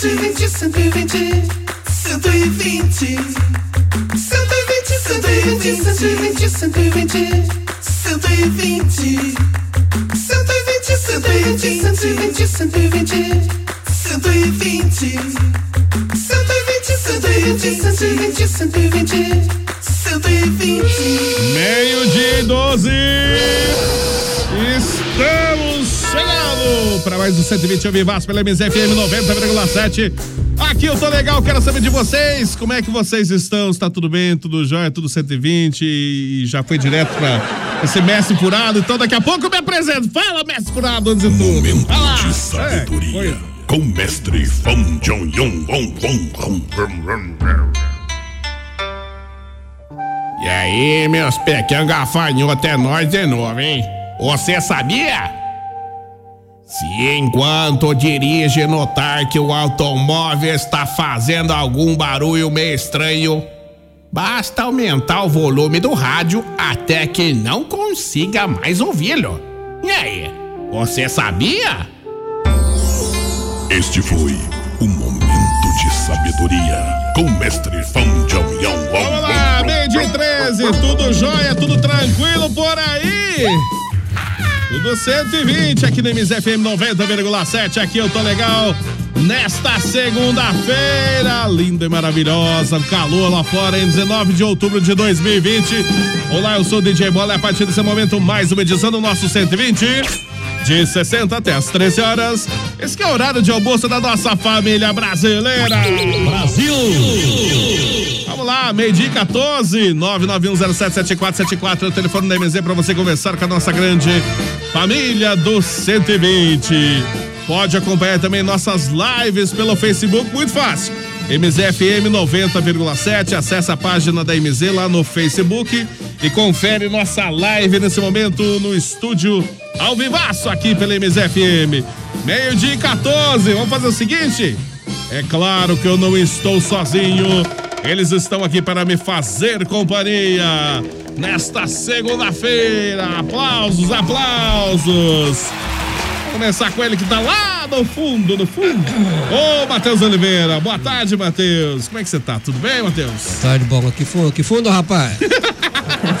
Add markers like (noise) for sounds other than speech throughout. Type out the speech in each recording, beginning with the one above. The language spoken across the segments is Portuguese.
120, 120, 120, 120. 120, 120, 120, 120, 120. 120, 120, 120, 120. 120, 120, 120, 120. 120. Meio-dia e 12. Mais um 120 ao Vivaço pela MZFM 90,7. Aqui eu tô legal, quero saber de vocês. Como é que vocês estão? Está tudo bem? Tudo jóia? Tudo 120? E já foi direto para esse mestre furado. Então daqui a pouco eu me apresento. Fala, mestre furado, antes de tudo. Momento lá. de sabedoria. É, com mestre Fão Jong Yong Wong Wong Wong. E aí, meus pequenos gafanhotos, é nós de novo, hein? Você sabia? Se enquanto dirige notar que o automóvel está fazendo algum barulho meio estranho, basta aumentar o volume do rádio até que não consiga mais ouvi-lo. E aí, você sabia? Este foi o momento de sabedoria com mestre Fão Yong Wong Vamos lá, meio de 13, tudo jóia, tudo tranquilo por aí. Tudo 120 aqui no MZFM 90,7. Aqui eu tô legal. Nesta segunda-feira, linda e maravilhosa, calor lá fora, em 19 de outubro de 2020. Olá, eu sou o DJ Bola a partir desse momento, mais uma edição do nosso 120. De 60 até as 13 horas. Esse é o horário de almoço da nossa família brasileira. Brasil! Vamos lá, meio-dia e 14, 991077474 é o telefone da MZ para você conversar com a nossa grande família do 120. Pode acompanhar também nossas lives pelo Facebook, muito fácil. MZFM 90,7, acessa a página da MZ lá no Facebook e confere nossa live nesse momento no estúdio ao vivaço aqui pela MZFM. Meio-dia e 14, vamos fazer o seguinte? É claro que eu não estou sozinho. Eles estão aqui para me fazer companhia nesta segunda-feira. Aplausos, aplausos. Vamos começar com ele que tá lá no fundo, no fundo. Ô, Matheus Oliveira. Boa tarde, Matheus. Como é que você tá? Tudo bem, Matheus? Tarde, bom. Que fundo, que fundo rapaz? (laughs)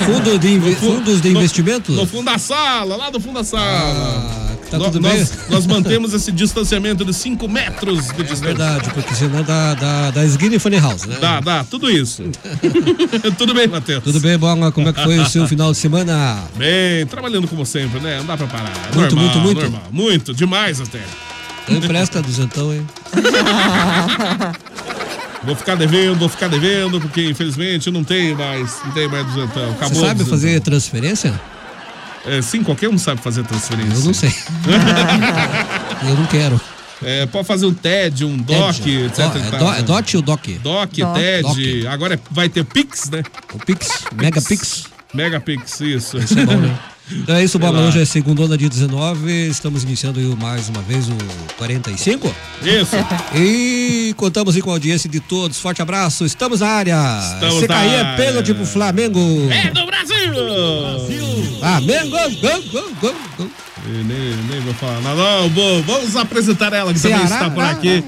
Fundo de inve- fundos de No- investimento? No fundo da sala, lá do fundo da sala. Ah, tá No- tudo bem? nós, nós mantemos esse distanciamento de 5 metros de É distância. verdade, porque senão dá, dá, dá esguina e funny house, né? Dá, dá, tudo isso. (laughs) tudo bem, Matheus? Tudo bem, Bola? Como é que foi o seu final de semana? Bem, trabalhando como sempre, né? Não dá pra parar. É Muito, normal, muito, muito? Normal. Muito, demais até. Empresta duzentão, hein? (laughs) Vou ficar devendo, vou ficar devendo, porque infelizmente não tem mais, não tem mais duzentão. Acabou Você sabe duzentão. fazer transferência? É, sim, qualquer um sabe fazer transferência. Eu não sei. (laughs) Eu não quero. É, pode fazer um TED, um DOC, Ted. etc. É tal. do- é DOT ou DOC? DOC, Doc. TED. Doc. Agora é- vai ter Pix, né? O Pix, Megapix. Megapix, isso. Isso é bom, né? (laughs) Então é isso, Bola. lá. Hoje é segunda, dia 19. Estamos iniciando mais uma vez o 45. Isso. E contamos com a audiência de todos. Forte abraço. Estamos na área. Estamos Se cair é pênalti pro Flamengo. É do Brasil! Flamengo, gol, gol, gol, gol. Nem, nem vou falar nada. Não, bom, vamos apresentar ela que também Ceará, está por aqui.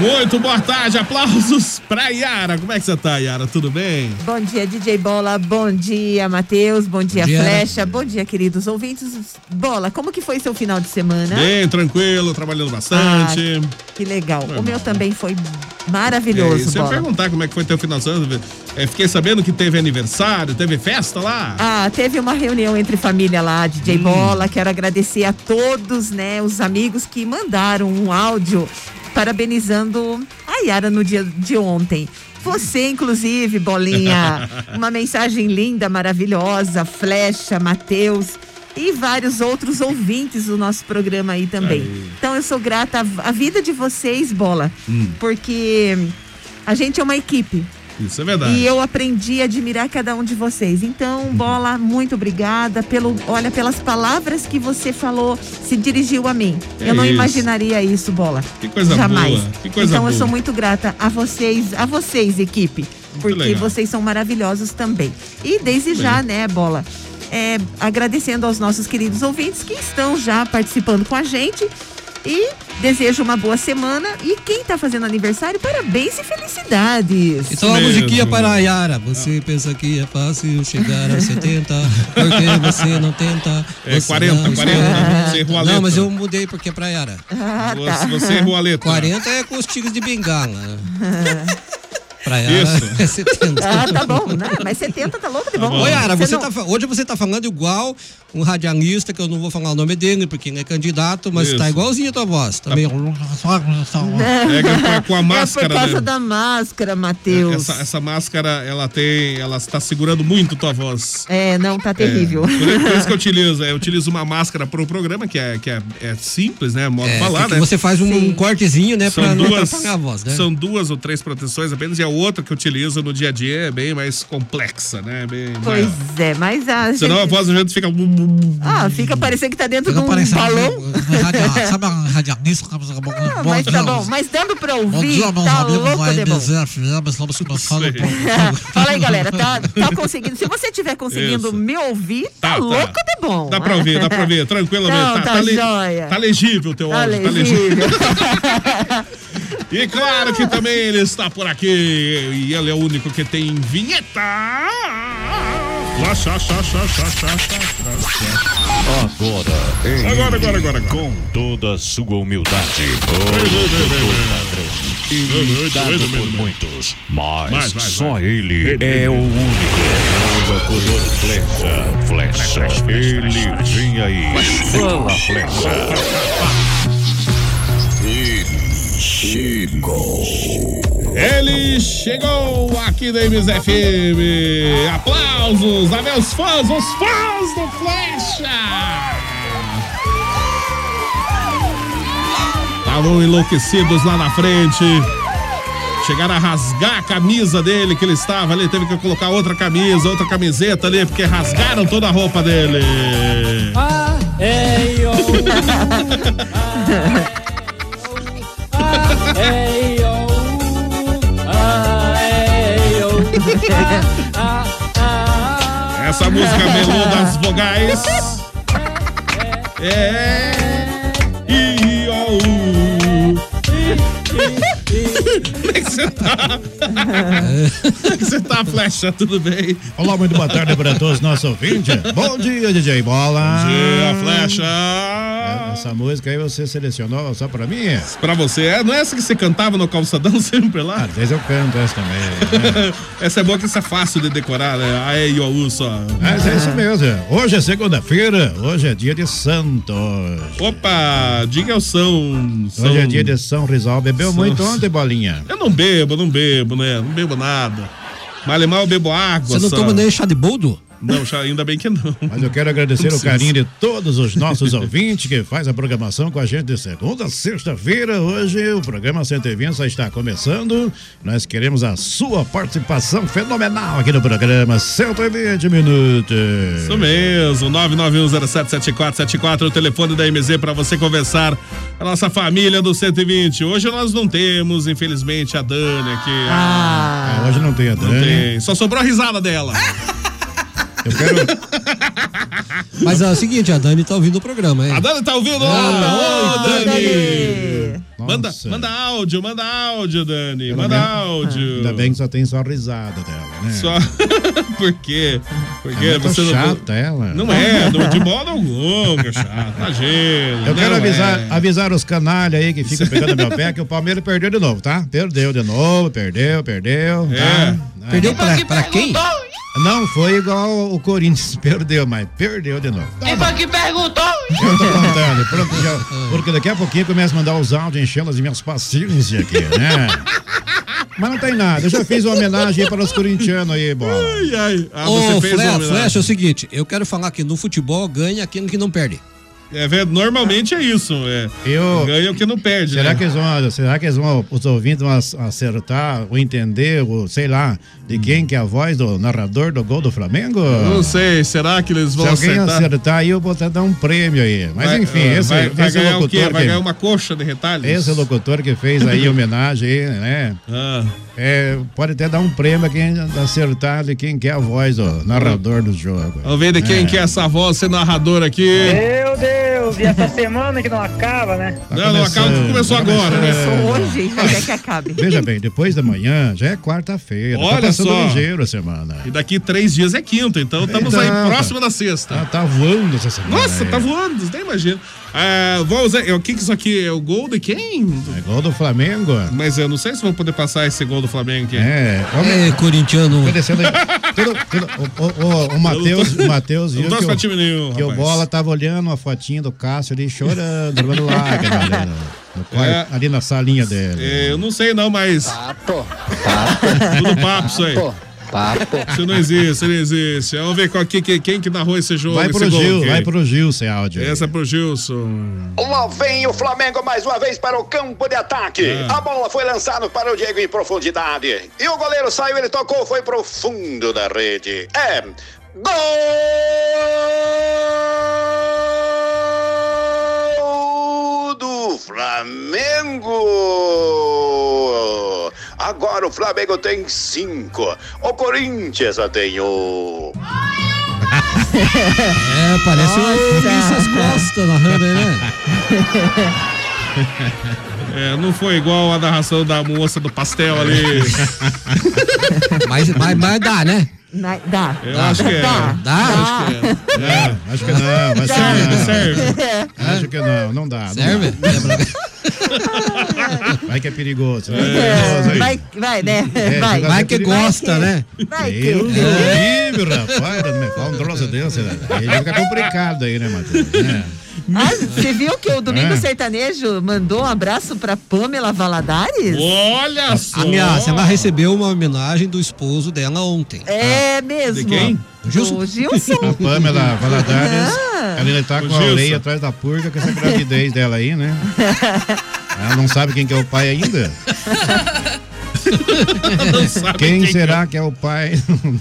Muito boa tarde, aplausos pra Yara. Como é que você tá, Yara? Tudo bem? Bom dia, DJ Bola. Bom dia, Matheus. Bom dia, dia. Flecha. Bom dia, queridos ouvintes. Bola, como que foi seu final de semana? Bem, tranquilo, trabalhando bastante. Que legal. Foi o meu bom. também foi É, maravilhoso, e se eu perguntar como é que foi teu final de semana, é, fiquei sabendo que teve aniversário, teve festa lá. Ah, teve uma reunião entre família lá, DJ Hum. Bola. Quero agradecer a todos, né, os amigos que mandaram um áudio parabenizando a Yara no dia de ontem. Você, inclusive, Bolinha, (laughs) uma mensagem linda, maravilhosa, Flecha, Matheus e vários outros ouvintes do nosso programa aí também. Aí. Então eu sou grata à- vida de vocês, Bola, Hum. porque a gente é uma equipe. Isso é verdade. E eu aprendi a admirar cada um de vocês. Então, Bola, muito obrigada pelo, olha, pelas palavras que você falou, se dirigiu a mim. É eu não isso. imaginaria isso, Bola. Que coisa Jamais. boa, que coisa então, eu boa. sou muito grata a vocês, a vocês, equipe, porque legal. vocês são maravilhosos também. E desde já, né, Bola, é, agradecendo aos nossos queridos ouvintes que estão já participando com a gente. E desejo uma boa semana. E quem tá fazendo aniversário, parabéns e felicidades. Então a mesmo. musiquinha para a Yara. Você pensa que é fácil chegar aos 70, porque você não tenta. É, você 40, não 40, espera. você errou a letra. Não, mas eu mudei porque é pra Yara. Ah, tá. Você, você errou a letra. 40 é com os tigres de bengala. (laughs) Pra Yara Isso. (laughs) é 70. Ah, tá bom. Não, mas 70 tá louco de bom. Ô, Yara, você não- tá, hoje você tá falando igual um radialista, que eu não vou falar o nome dele, porque ele é candidato, mas Isso. tá igualzinho a tua voz. Também. É que com a- com a máscara, É por causa né? da máscara, Matheus. Essa, essa máscara, ela tem. Ela está segurando muito tua voz. É, não, tá terrível. Por, por isso que eu (laughs) utilizo. Eu utilizo uma máscara pro programa, que é, que é, é simples, né? Modo É, falar, porque né? você faz um Sim. cortezinho, né, pra São não duas, atrapalhar a voz, né? são duas ou três proteções apenas, e a outra que eu utilizo no dia a dia é bem mais complexa, né? Bem Pois maior. é, mas a. Senão a voz da gente fica. Ah, fica parecendo que tá dentro Fica de um balão. (laughs) um radia- Sabe a radialista? Ah, mas tá bom, mas dando pra Bom ouvir, dia, meus tá amigos louco da de bom. NBZ FM, estamos começando. (laughs) Fala aí, galera, tá, tá conseguindo? Se você tiver conseguindo Isso. me ouvir, tá, Tá, tá. louco de bom. Dá pra ouvir, dá pra ouvir, tranquilamente. Não, tá le- jóia. tá legível o teu Tá áudio, tá legível. legível. (laughs) E claro que também ele está por aqui. E ele é o único que tem vinheta. Agora, Agora, agora, agora, com toda a sua humildade, imitado por muitos, mas só ele é o único. Locutor Flecha, Flecha, ele vem aí. Fala, Flecha. Ele chegou aqui da MSFM. Aplausos a meus fãs, os fãs do Flecha. Estavam enlouquecidos lá na frente. Chegaram a rasgar a camisa dele que ele estava ali. Teve que colocar outra camisa, outra camiseta ali, porque rasgaram toda a roupa dele. (laughs) (laughs) Essa música melô das vogais. É. I, o, u. Como é que você tá? Como é que você tá, Flecha? Tudo bem? Olá, muito boa tarde para todos os nossos ouvintes. Bom dia, DJ Bola. Dia, Flecha. Essa música aí você selecionou só pra mim? Pra você, é, não é essa que você cantava no calçadão sempre lá? Às vezes eu canto essa também. né? (laughs) essa é boa que isso é fácil de decorar, né? O, U só. Mas é isso mesmo. Hoje é segunda-feira, hoje é dia de Santos. Opa, diga o São. Hoje é dia de São Rizal. Bebeu São- muito ontem, Bolinha? Eu não bebo, não bebo, né? Não bebo nada. Mas mal eu bebo água. Você não toma nem chá de boldo? Não, já- ainda bem que não. Mas eu quero agradecer Não o carinho de todos os nossos (laughs) ouvintes que faz a programação com a gente de segunda a sexta-feira. Hoje o programa 120 já está começando. Nós queremos a sua participação fenomenal aqui no programa 120 minutos. Isso mesmo, 991077474, o telefone da MZ para você conversar com a nossa família do 120. Hoje nós não temos, infelizmente, a Dani aqui. Ah, hoje não tem a Não Dani. tem. Só sobrou a risada dela. (laughs) Eu quero. Mas é o seguinte, a Dani tá ouvindo o programa, hein? A Dani tá ouvindo? Ah, Ô, oi, Dani! Manda, manda áudio, manda áudio, Dani. Pelo manda menos- áudio. Ainda bem que só tem só a risada dela, né? Só. (laughs) Por quê? Porque É muito você não. chata ela. Não é, não- de modo algum, que é chato. Imagina. Eu quero não avisar, é. avisar os canalhas aí que ficam pegando meu pé que o Palmeiras perdeu de novo, tá? Perdeu de novo, perdeu, perdeu. É. Tá? Perdeu pra, pra quem? Não foi igual o Corinthians, (laughs) perdeu, mas perdeu de novo. Quem foi que perguntou? Eu tô contando, pronto, já- porque daqui a pouquinho começa a mandar os áudios enchendo as minhas paciências aqui, né? Mas não tem nada, eu já fiz uma homenagem aí para os corintianos aí, bola. Ai, ai. Ah, Ô, você fez Fle- uma Flecha, é o seguinte, eu quero falar que no futebol ganha aquele que não perde. É, normalmente é isso. É. Eu, Ganha o que não perde, será né? que eles vão, será que eles vão, os ouvintes vão ac- acertar ou entender, ou sei lá, de quem que é a voz do narrador do gol do Flamengo? Não sei, será que eles Se vão alguém acertar? acertar aí, eu vou até dar um prêmio aí. Mas Vai- enfim, ah, esse, vai, vai esse ganhar o quê? locutor Vai que- ganhar uma coxa de retalhos? Esse locutor que fez aí (laughs) homenagem né? Ah, É, pode até dar um prêmio a quem acertar de quem que é a voz do narrador do jogo. vamos ver de quem que é essa voz ser narrador aqui. Meu Deus, e essa semana que não acaba, né? Tá não, não, acaba que começou tá agora, né? Começou hoje, mas é que acabe. Veja bem, depois da manhã já é quarta-feira. Olha tá só. ligeiro a semana. E daqui três dias é quinta, então estamos aí Então, próximo da sexta. Tá, tá voando essa semana. Nossa, aí. tá voando, você nem imagina. Ah, vamos ver, o que que isso aqui é? O gol de quem? É gol do Flamengo. Mas eu não sei se vou poder passar esse gol do Flamengo aqui. É, vamos É, corintiano. aí. Tudo- tudo- o, o, o, o Matheus, o Matheus Não viu que o, time nenhum, que o. Bola tava olhando a fotinha do Cássio ali chorando, derrubando lágrimas (laughs) ali, no- no É. ali na salinha dele. É, eu não sei não, mas. Papo. Tudo papo isso aí. Papo. (laughs) Isso não existe, isso não existe. Vamos ver qual, que, que- quem que narrou esse jogo. Vai pro gol Gil, aqui. vai pro Gil sem áudio. aí. Essa é pro Gilson. Lá vem o Flamengo mais uma vez para o campo de ataque. É. A bola foi lançada para o Diego em profundidade. E o goleiro saiu, ele tocou, foi pro fundo da rede. É. Gol do Flamengo. Agora o Flamengo tem cinco. O Corinthians só tem um. (laughs) É, parece o Vinícius Costa narrando aí, né? (laughs) É, não foi igual a narração da moça do pastel ali. (laughs) Mas, mas, mas dá, né? Na- Dá. Eu acho que é. Dá. Dá? Acho que é. É, acho que não, mas Serve, não. serve. Acho que não, não dá. não Serve? dá. (laughs) Vai que é perigoso. né? É, Perigoso aí. vai, vai, né? É, vai. jogar Vai que gosta, né? Vai que. do livre, rapaz. Não me fala um troço desse. né? Aí fica complicado aí, né, Matheus? É. Ah, você viu que o Domingo É. Sertanejo mandou um abraço pra Pamela Valadares? Olha só. A minha, ela recebeu uma homenagem do esposo dela ontem. É mesmo. De quem? Gilson. O Gilson. A Pamela Valadares, Ah. ela ainda tá O com a orelha atrás da purga com essa gravidez dela aí, né? (laughs) Ela não sabe quem que é o pai ainda? (laughs) Não sabe Quem, que será que é o pai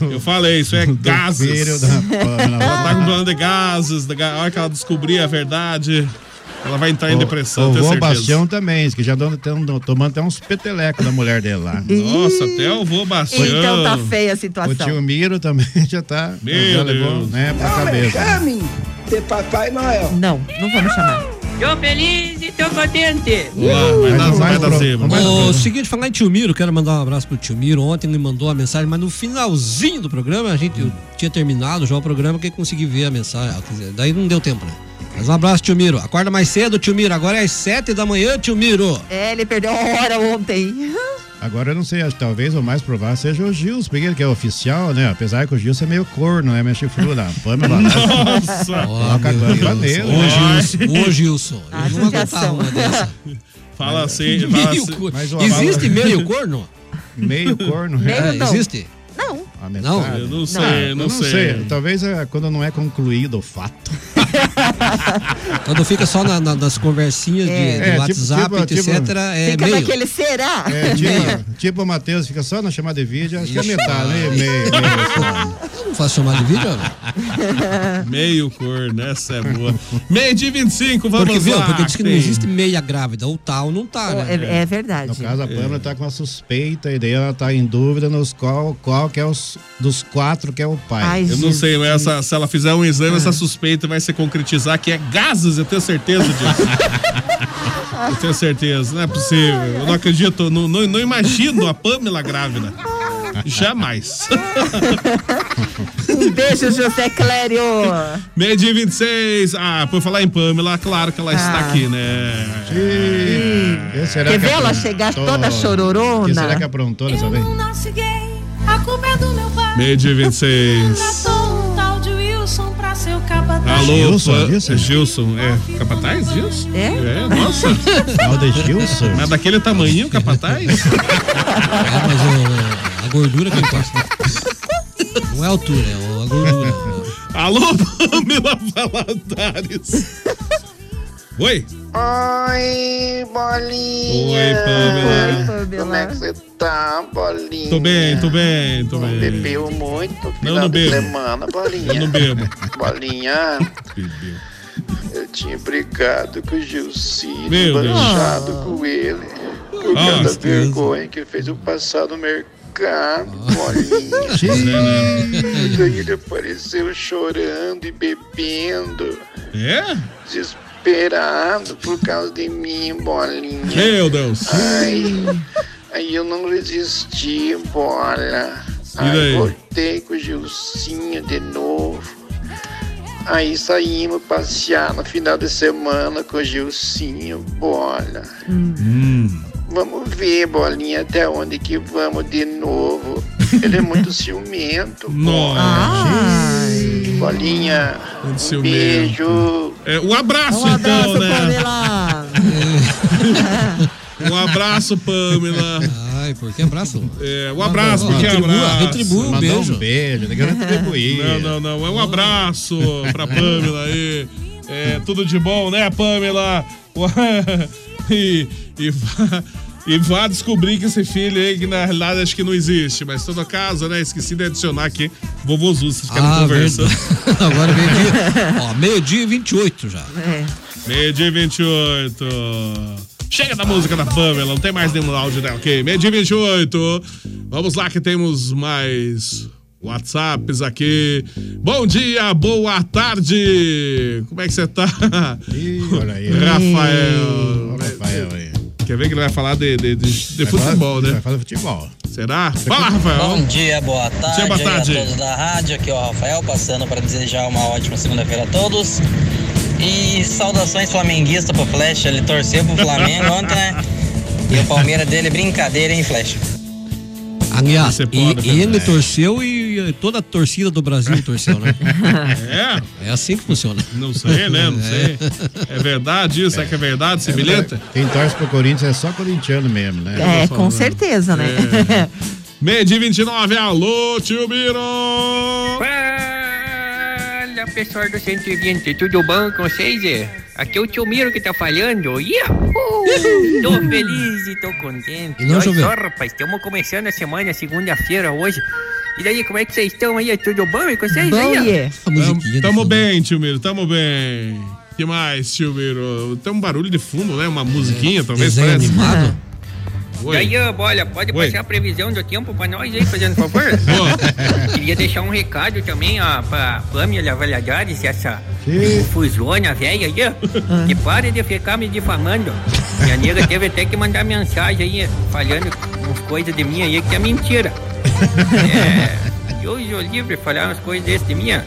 Eu falei, isso é do gases. filho da Pamela Ela tá com plano de gases. da A hora que ela descobrir a verdade, ela vai entrar em depressão, O certeza. Bastião também, que já estão tomando até uns petelecos da mulher dele lá. Nossa, até o vô Bastião. Então tá feia a O situação. tio Miro também (laughs) já tá. Meu já levou, Deus. né, pra Não me cabeça. chame de Papai Noel. Não, não vamos chamar. Tô feliz e tô contente. Vamos lá, vai dar, vai dar. Mas- O seguinte, falar em tio Miro, quero mandar um abraço pro tio Miro. Ontem ele mandou a mensagem, mas no finalzinho do programa, a gente tinha terminado já o programa que eu consegui ver a mensagem. Dizer, daí não deu tempo, né? Mas um abraço, tio Miro. Acorda mais cedo, tio Miro. Agora é às sete da manhã, tio Miro. É, ele perdeu a hora ontem. (laughs) Agora eu não sei, talvez o mais provável seja o Gilson, porque ele que é oficial, né? Apesar que o Gilson é meio corno, né? Meio chifrudo. A (laughs) Pamela Nossa. coloca a Deus. nele. Ô, Gilson. Ô, Gilson. Eu não uma dessa. (laughs) Fala assim, fala Meio assim. Existe meio corno? Meio corno. Meio É, não. existe? Não. mensagem? Eu não sei, eu não sei. Talvez é quando não é concluído o fato. (laughs) Quando fica só na- na- nas conversinhas de, É. de É, tipo- WhatsApp, tipo- etc. tipo- é Fica meio. naquele será? É, tipo, tipo o Matheus fica só na chamada de vídeo, acho que é metade, né? Meio, não faço chamada de vídeo, olha. (laughs) Meio cor, né? Essa é boa. Meio de 25, vamos Porque, viu? lá. Porque diz que não existe meia grávida. Ou tá ou não tá, né? É, é verdade. No caso, a Pâmela tá com uma suspeita e daí ela tá em dúvida nos qual, qual que é os dos quatro que é o pai. Ai, Eu não sei, mas essa- se ela fizer um exame, essa suspeita vai se concretizar que é gases, eu tenho certeza disso. (laughs) eu tenho certeza, não é possível. Eu não acredito, não, não, não imagino a Pamela grávida. Jamais. Um beijo, José Clério. Meio dia 26. Ah, por falar em Pamela, claro que ela está Ah. aqui, né? E será Quer que ver ela chegar toda chororona? que será que aprontou dessa vez? é do meu pai. Meio dia 26. Alô, Gilson, Gilson? Gilson, é. Capataz, Gilson? É? É, nossa. Tal de Gilson? Mas daquele tamanhinho, capataz? (laughs) É, mas o- a gordura que importa. Não é a altura, é a gordura. Alô, Pamela Valadares. Oi. Oi, bolinha. Oi, Pamela. Oi, Pamela. Como é que você tá, bolinha? Tô bem, tô bem, tô Não bem. bebeu muito Não, final não de bebo. semana, bolinha. Eu não bebo. Bolinha, Bebeu. eu tinha brigado com o Deus. manchado com ele. Por Ah, causa da Deus. vergonha que ele fez eu passar no mercado, bolinha. (laughs) Xiii. Daí ele apareceu chorando e bebendo, É? Desesperado por causa de mim, bolinha. Meu Deus. Ai, aí eu não resisti, bola. E Aí daí? voltei com o Gilcinho de novo. Aí saímos passear no final de semana com o Gilcinho, bola. Hum. Vamos ver, bolinha, até onde que vamos de novo. Ele é muito (laughs) ciumento. Nossa. Bolinha, Muito um ciumento. beijo. É, um abraço, Um então, abraço, né? Pamela. (laughs) Um abraço, Pamela. Ai, por que abraço? É, um abraço, Não, porque é retribua, abraço. retribua um Mandou beijo. um beijo, retribuir. Não, não, não. É um abraço pra Pamela aí. É, tudo de bom, né, Pamela? (laughs) E, e, e vá descobrir que esse filho aí, que na realidade acho que não existe. Mas, todo caso, né? Esqueci de adicionar aqui. Vovô Zu, vocês ficaram Ah, conversando. verdade. (laughs) Agora meio-dia. Ó, meio-dia e 28 já. É. Meio dia 28. Chega da música da Pamela, não tem mais nenhum áudio dela. Ok, meio dia 28. Vamos lá que temos mais WhatsApps aqui. Bom dia, boa tarde. Como é que você tá? Ih, olha aí. Rafael. O Rafael aí. Quer ver que ele vai falar de, de, de, de Vai falar- futebol, Vai né? falar futebol. Será? Fala, Rafael. Bom dia, boa tarde, dia, boa tarde. a todos da rádio. Aqui é o Rafael passando para desejar uma ótima segunda-feira a todos. E saudações flamenguistas pro Flash. Ele torceu pro Flamengo (laughs) ontem, né? E o Palmeiras dele, brincadeira, hein, Flash? Aliás, e, ele torceu e toda a torcida do Brasil torceu, né? É? É assim que funciona. Não sei, né? Não sei. É verdade isso? É que é verdade esse bilhete? Quem torce pro Corinthians é só corintiano mesmo, né? É, tô com certeza, né? Meio dia 29, alô, tio Biro! Fala pessoal do 120, tudo bom com vocês? é? Aqui é o tio Miro que tá falando. Yahoo! Tô feliz e tô contente. E não Olha choveu. só, rapaz, estamos começando a semana, segunda-feira hoje. E daí, como é que vocês estão aí? Tudo bom aí com vocês Bom, aí? yeah. Tamo bem, tio Miro, tamo bem. que mais, tio Miro? Tem um barulho de fundo, né? Uma musiquinha, talvez. Desenho parece. animado? (laughs) Oi. Daí, ó, olha, pode Oi. passar a previsão do tempo pra nós aí, fazendo favor? (laughs) Queria deixar um recado também, ó, pra Pamela Valadares, essa fusona velha aí, ó, que pare de ficar me difamando. Minha nega teve até que mandar mensagem aí, falando umas coisas de mim aí que é mentira. É, eu sou livre falar umas coisas dessas de ó.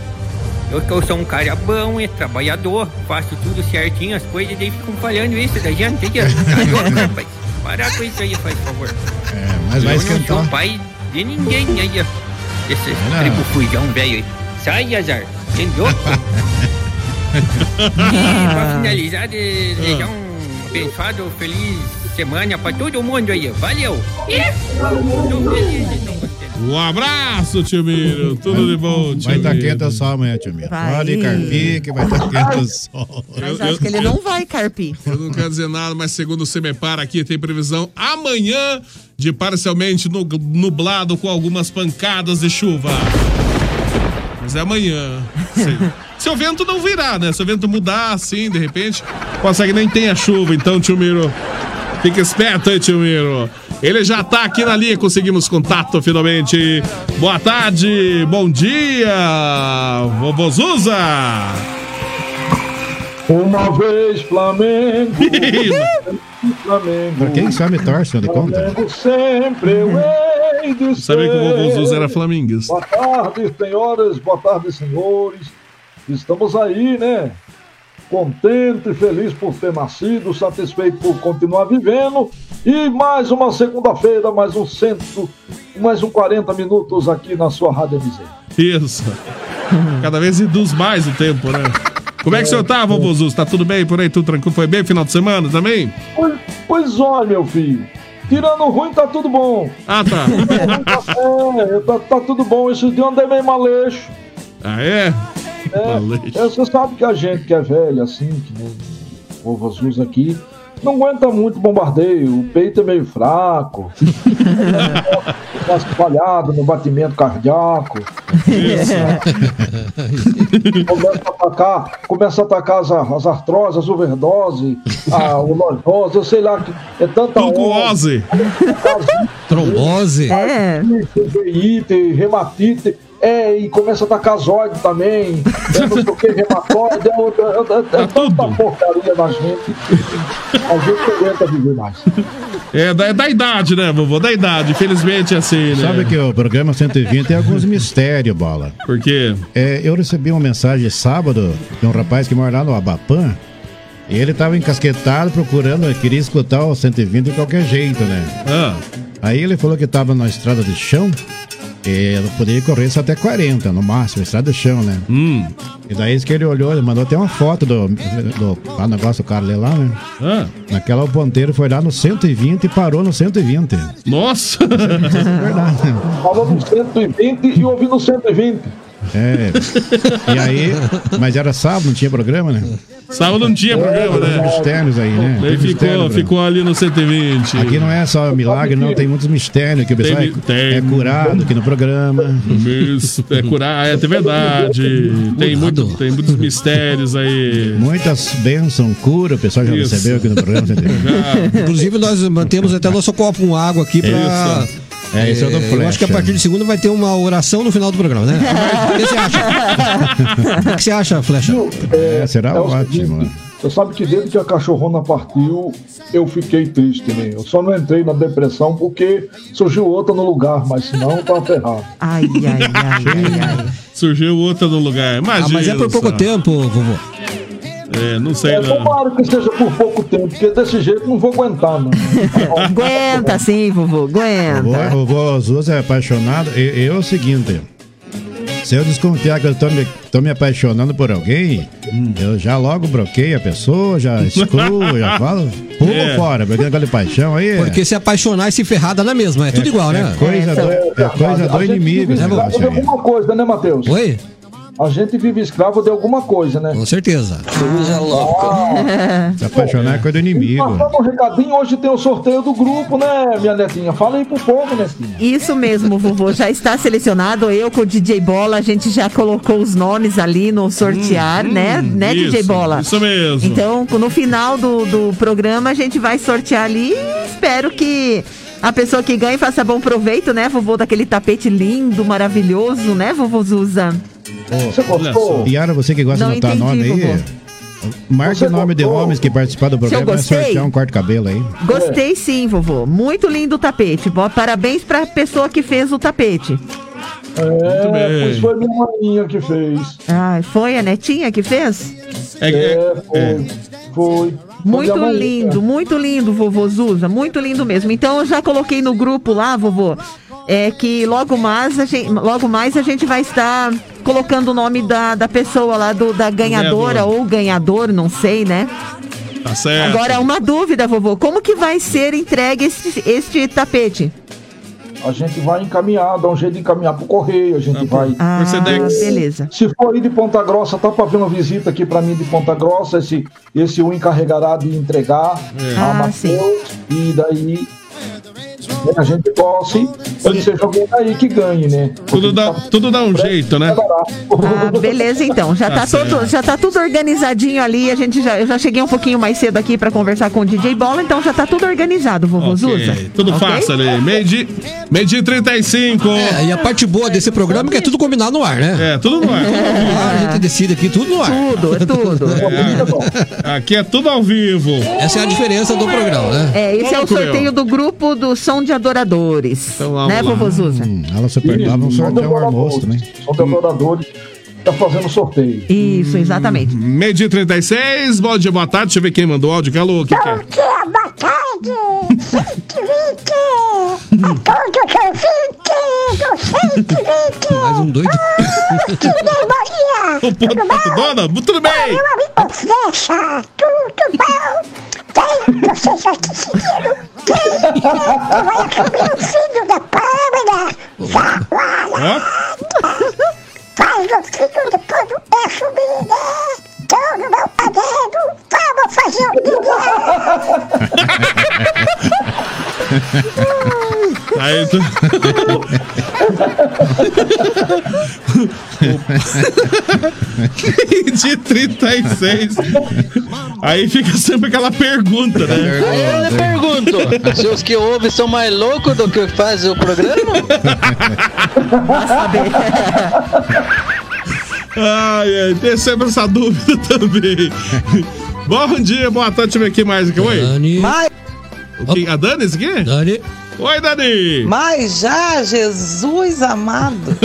Eu que eu sou um cara bom, é trabalhador, faço tudo certinho, as coisas, e daí ficam falando isso da gente. Tá louco, (laughs) rapaz? Parar com isso aí, faz favor. É, mas vai eu não sou esquentar. pai de ninguém aí, ó. Esse Não. tribo fujão velho aí. Sai, azar. Tem louco? (laughs) e pra finalizar, de- desejar um abençoado, feliz semana pra todo mundo aí. Valeu! Tô feliz e contente. Um abraço, tio Miro. Tudo de bom, tio Vai estar Miro. quente o sol amanhã, tio Miro. Vai. Pode carpir que vai estar quente o sol. Mas acho que ele não vai carpir. Eu não quero dizer nada, mas segundo o Semepar aqui tem previsão amanhã de parcialmente nu- nublado com algumas pancadas de chuva. Mas é amanhã. (laughs) Se, o vento não virar, né? Se o vento mudar assim, de repente, consegue nem tem a chuva. Então, tio Miro, fica esperto aí, tio Miro. Ele já tá aqui na linha, conseguimos contato finalmente. Boa tarde, bom dia, vovô Zuza. Uma vez Flamengo. (laughs) Flamengo. Pra quem sabe torce, onde conta? Flamengo sempre eu hei de Sabia que o vovô. Zuza era flamenguista. Boa tarde, senhoras, boa tarde, senhores. Estamos aí, né? Contente, feliz por ter nascido, satisfeito por continuar vivendo. E mais uma segunda-feira, mais um centro, mais um 40 minutos aqui na sua Rádio MZ. Isso. Cada vez reduz mais o tempo, né? Como é que o senhor tá, vovô Zuza? Tá tudo bem por aí? Tudo tranquilo? Foi bem final de semana também? Pois, pois olha, meu filho. Tirando o ruim, tá tudo bom. Ah, tá. É, tá, tá tudo bom. Esses dias eu andei meio maleixo. Ah, é? É, é, você sabe que a gente que é velho, assim, que nem o azul aqui, não aguenta muito bombardeio, o peito é meio fraco, (laughs) fica espalhado no batimento cardíaco. (laughs) Começa a atacar, começa a atacar as, as artroses, as overdose, a, o lordose, eu sei lá, que é tanta Glucose. Trombose. É. Veite, rematite, é, e começa a atacar zoide também, é, não sei o que, rematóide, é, outra- é, é, é tanta porcaria na gente, a gente não aguenta viver mais. É da, é da idade, né, vovô? Da idade. Infelizmente é assim, né? Sabe que o programa 120 tem alguns mistérios, bola. Por quê? É, eu recebi uma mensagem sábado de um rapaz que mora lá no Abapan. E ele tava encasquetado procurando, queria escutar o 120 de qualquer jeito, né? Ah. Aí ele falou que tava na estrada de chão. E ela poderia correr só até 40, no máximo, estrada de chão, né? Hum. E daí isso que ele olhou, ele mandou até uma foto do, do lá, negócio do cara ali lá, né? Ah. Naquela o ponteiro foi lá no 120 e parou no 120. Nossa! (laughs) verdade. Falou no 120 e ouvi no 120. É. E aí, mas era sábado, não tinha programa, né? Sábado não tinha programa, né? Mistérios aí, né? Tem ficou, mistério, Bruno. ficou ali no 120. Aqui não é só milagre, não, tem muitos mistérios que o pessoal Tem- é, tem. é curado aqui no programa. Isso, é curar, é, é verdade. (laughs) Tem, muito, tem muitos mistérios aí. Muitas bênçãos, cura, o pessoal já Isso. recebeu aqui no programa. você entendeu? Inclusive, nós mantemos até nosso copo com água aqui pra. Isso. É, esse é o do eu Flecha. acho que a partir de segunda vai ter uma oração no final do programa, né? (laughs) O que você acha? O que você acha, Flecha? É, será É o ótimo. seguinte, Você sabe que desde que a cachorrona partiu, eu fiquei triste, né? Eu só não entrei na depressão porque surgiu outra no lugar, mas senão eu tava ferrado. Ai, ai, ai, ai, ai. Surgiu outra no lugar. Imagina. Ah, mas é por pouco só. tempo, vovô. É, não sei É, não. tomara que seja por pouco tempo, porque desse jeito não vou aguentar, não. (laughs) Aguenta sim, vovô, aguenta. O vô Zuz é apaixonado. E eu é o seguinte. Se eu desconfiar que eu tô me, tô me apaixonando por alguém, eu já logo bloqueio a pessoa, já excluo, (laughs) já falo, pulo É. fora, porque negócio de paixão aí. é- Porque se apaixonar e se ferrar dá na mesma. É tudo igual, né? É coisa, do, é coisa do inimigo vive esse escravo negócio de aí. alguma coisa, né, Matheus? Oi? A gente vive escravo de alguma coisa, né? Com certeza. Coisa louca. Se apaixonar é coisa do inimigo. Passando um recadinho, hoje tem o sorteio do grupo, né, minha netinha? Fala aí pro povo, netinha. Isso mesmo, vovô. Já está selecionado. Eu com o DJ Bola, a gente já colocou os nomes ali no sortear, né? né, isso, DJ Bola? isso mesmo. Então, no final do, do programa, a gente vai sortear ali e espero que a pessoa que ganhe faça bom proveito, né, vovô? Daquele tapete lindo, maravilhoso, né, vovô Zuza? Você gostou? Yara, você que gosta Não de anotar entendi, nome aí, marque o nome de homens que participaram do programa e vai gostei? sortear um corte de cabelo aí. Gostei sim, vovô. Muito lindo o tapete. Bo- Parabéns pra pessoa que fez o tapete. É, bem. pois foi minha maninha que fez. Ah, foi a netinha que fez? É, É, foi. Foi. Muito Foi maninha. lindo, muito lindo, vovô Zuza, muito lindo mesmo. Então eu já coloquei no grupo lá, vovô, é que logo mais a gente, logo mais a gente vai estar colocando o nome da, da pessoa lá, do, da ganhadora Ganhador. ou ganhador, não sei, né? Tá certo. Agora, uma dúvida, vovô, como que vai ser entregue este, este tapete? a gente vai encaminhar, dá um jeito de encaminhar pro correio, a gente vai. Ah, beleza. Se for aí de Ponta Grossa, tá pra vir uma visita aqui pra mim de Ponta Grossa, esse, esse o encarregará de entregar É. a Ah, Mateus, e daí a gente torce pra que seja alguém aí que ganhe, né? Tudo dá, tudo dá um jeito, né? Ah, beleza, então. Já Tá tá, todo, já tá tudo organizadinho ali. A gente já, eu já cheguei um pouquinho mais cedo aqui pra conversar com o DJ Bola, então já tá tudo organizado, vovô Zuza. Ok, Tudo Ok? fácil ali. Meio dia, meio dia e 35. É, e a parte boa desse programa é que é tudo combinado no ar, né? É, tudo no ar. Tudo no ar, a gente decide aqui tudo no ar. Tudo, é tudo. (laughs) É, aqui é tudo ao vivo. Essa é a diferença do programa, né? É, esse é o sorteio do grupo do Som de Adoradores. vamos né, vovô Zuza? Ela se perdoava um sorteio um almoço também. São devoradores, tá fazendo sorteio. Isso, exatamente. Meio dia e 36. Bom dia, boa tarde. Deixa eu ver quem mandou áudio. Que alô, o que, que é? dia, boa tarde! Sente Vicky! A todos os ouvintes do Sente Vicky! Mais um doido. Bolinha! O Pato Pato Dona? Tudo bem? Meu amigo Flecha! Tudo bom? Tem, vocês quem vai o filho da Pâmela? Hã? Faz o filho depois do assumir, né? Todo meu padrinho, vamos fazer o (laughs) Aí tu... (laughs) de 36. Aí fica sempre aquela pergunta, né? Aí eu lhe pergunto, se os que ouvem são mais loucos do que fazem o programa? Ai, ai, tem sempre essa dúvida também. Bom dia, boa tarde, aqui mais aqui. Oi. Dani. O que, a Dani, esse aqui? Dani. Oi, Dani. Mas já, Jesus amado. (laughs)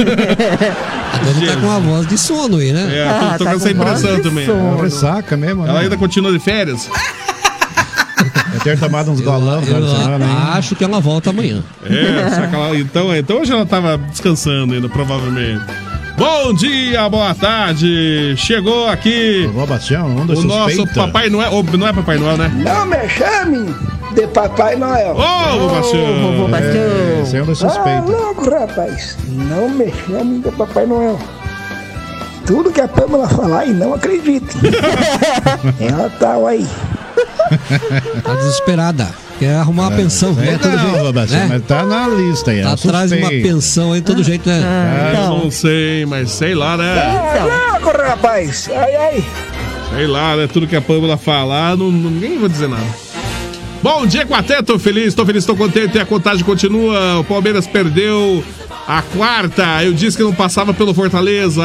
A Dani tá com a voz de sono aí, né? É, Ah, tô, tô tá com essa impressão também. sono. Ressaca mesmo, né? Ela ainda continua de férias? (laughs) Eu ter tomado uns golão Eu semana, hein? acho que ela volta amanhã. É, só que ela, então, então hoje ela tava descansando ainda, provavelmente. Bom dia, boa tarde. Chegou aqui Vovó Bastião, um dos o nosso suspeita. Papai Noel. Ou não é Papai Noel, né? Não me chame de Papai Noel. Ô, Vovô Bastião. É um Ah, suspeitos. louco, rapaz. Não me chame de Papai Noel. Tudo que a Pâmela falar e não acredite. (laughs) Ela tá aí. Tá desesperada. Quer arrumar uma pensão, né? Todo Não, jeito, Bastião, né? mas tá na lista aí. é Tá atrás de uma suspeito. pensão aí, de todo jeito, né? Ah, então. eu não sei, mas sei lá, né? Ah, louco, rapaz. Ai, ai. Sei lá, né? Tudo que a Pâmela falar, não- ninguém vai dizer nada. Bom dia, quarteto. Feliz, tô feliz, tô contente. A contagem continua. O Palmeiras perdeu a quarta. Eu disse que não passava pelo Fortaleza.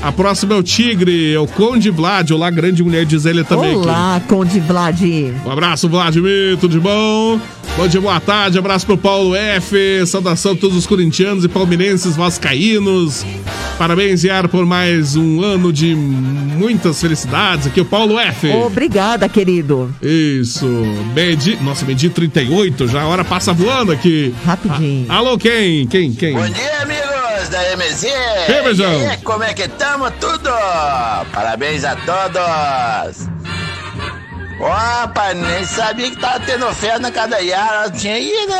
A próxima é o Tigre, é o Conde Vlad. Olá, grande mulher, diz ele também. aqui. Olá, Conde Vlad. Um abraço, Vladimir, tudo de bom? Bom dia, boa tarde, abraço pro Paulo F. Saudação a todos os corintianos e palmeirenses vascaínos. Parabéns, Iar, por mais um ano de muitas felicidades. Aqui é o Paulo F. Obrigada, querido. Isso. Medi... Nossa, medi 38, já a hora passa voando aqui. Rapidinho. A- Alô, quem? Quem? Quem? Bom dia, amigos da MZ. E aí, como é que tamo? Tudo? Parabéns a todos. Opa, nem sabia que tava tendo festa na casa da Yara. Tinha ido?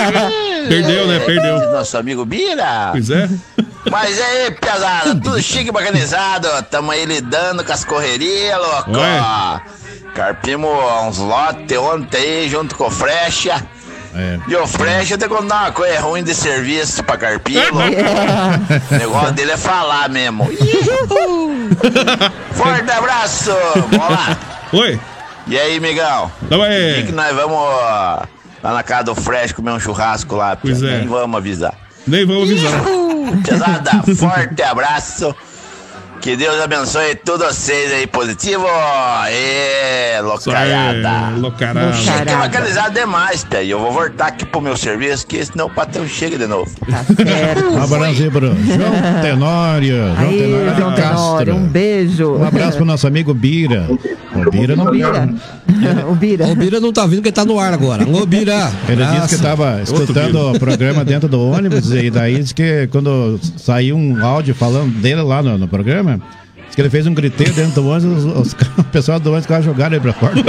(laughs) Perdeu, né? Perdeu. Nosso amigo Bira. Pois é. Mas aí, pesada, tudo chique e bacanizado. Tamo aí lidando com as correrias, louco. Ué. Carpimos uns lotes ontem aí, junto com o Frecha. É. E o eu tenho que contar uma coisa é ruim de serviço pra Carpinho. (laughs) O negócio dele é falar mesmo. (laughs) Forte abraço! Vamos lá! Oi. E aí, migão? Tamo Que aí. que nós vamos ó, lá na casa do Fresh comer um churrasco lá? Pois é. Nem vamos avisar. Nem vamos avisar. Pesada, forte abraço. Que Deus abençoe todos vocês aí positivo. Ê, Isso aí, loucaiada. loucarada. Chique bacalizado demais, Pé. E eu vou voltar aqui pro meu serviço, que senão o patrão chega de novo. Tá certo. Um abraço aí pro João (laughs) Tenório. João Aí, Tenório João. Tenório, um beijo. Um abraço pro nosso amigo Bira. O Bira não Bira. (laughs) O Bira. O Bira não tá vindo porque tá no ar agora. Ô, Bira. Ele disse abraço. que estava escutando o programa dentro do ônibus e daí disse que quando saiu um áudio falando dele lá no, no programa, disse que ele fez um griteiro dentro do ônibus, os, os, (laughs) o pessoal do ônibus quase jogaram ele pra fora. (laughs)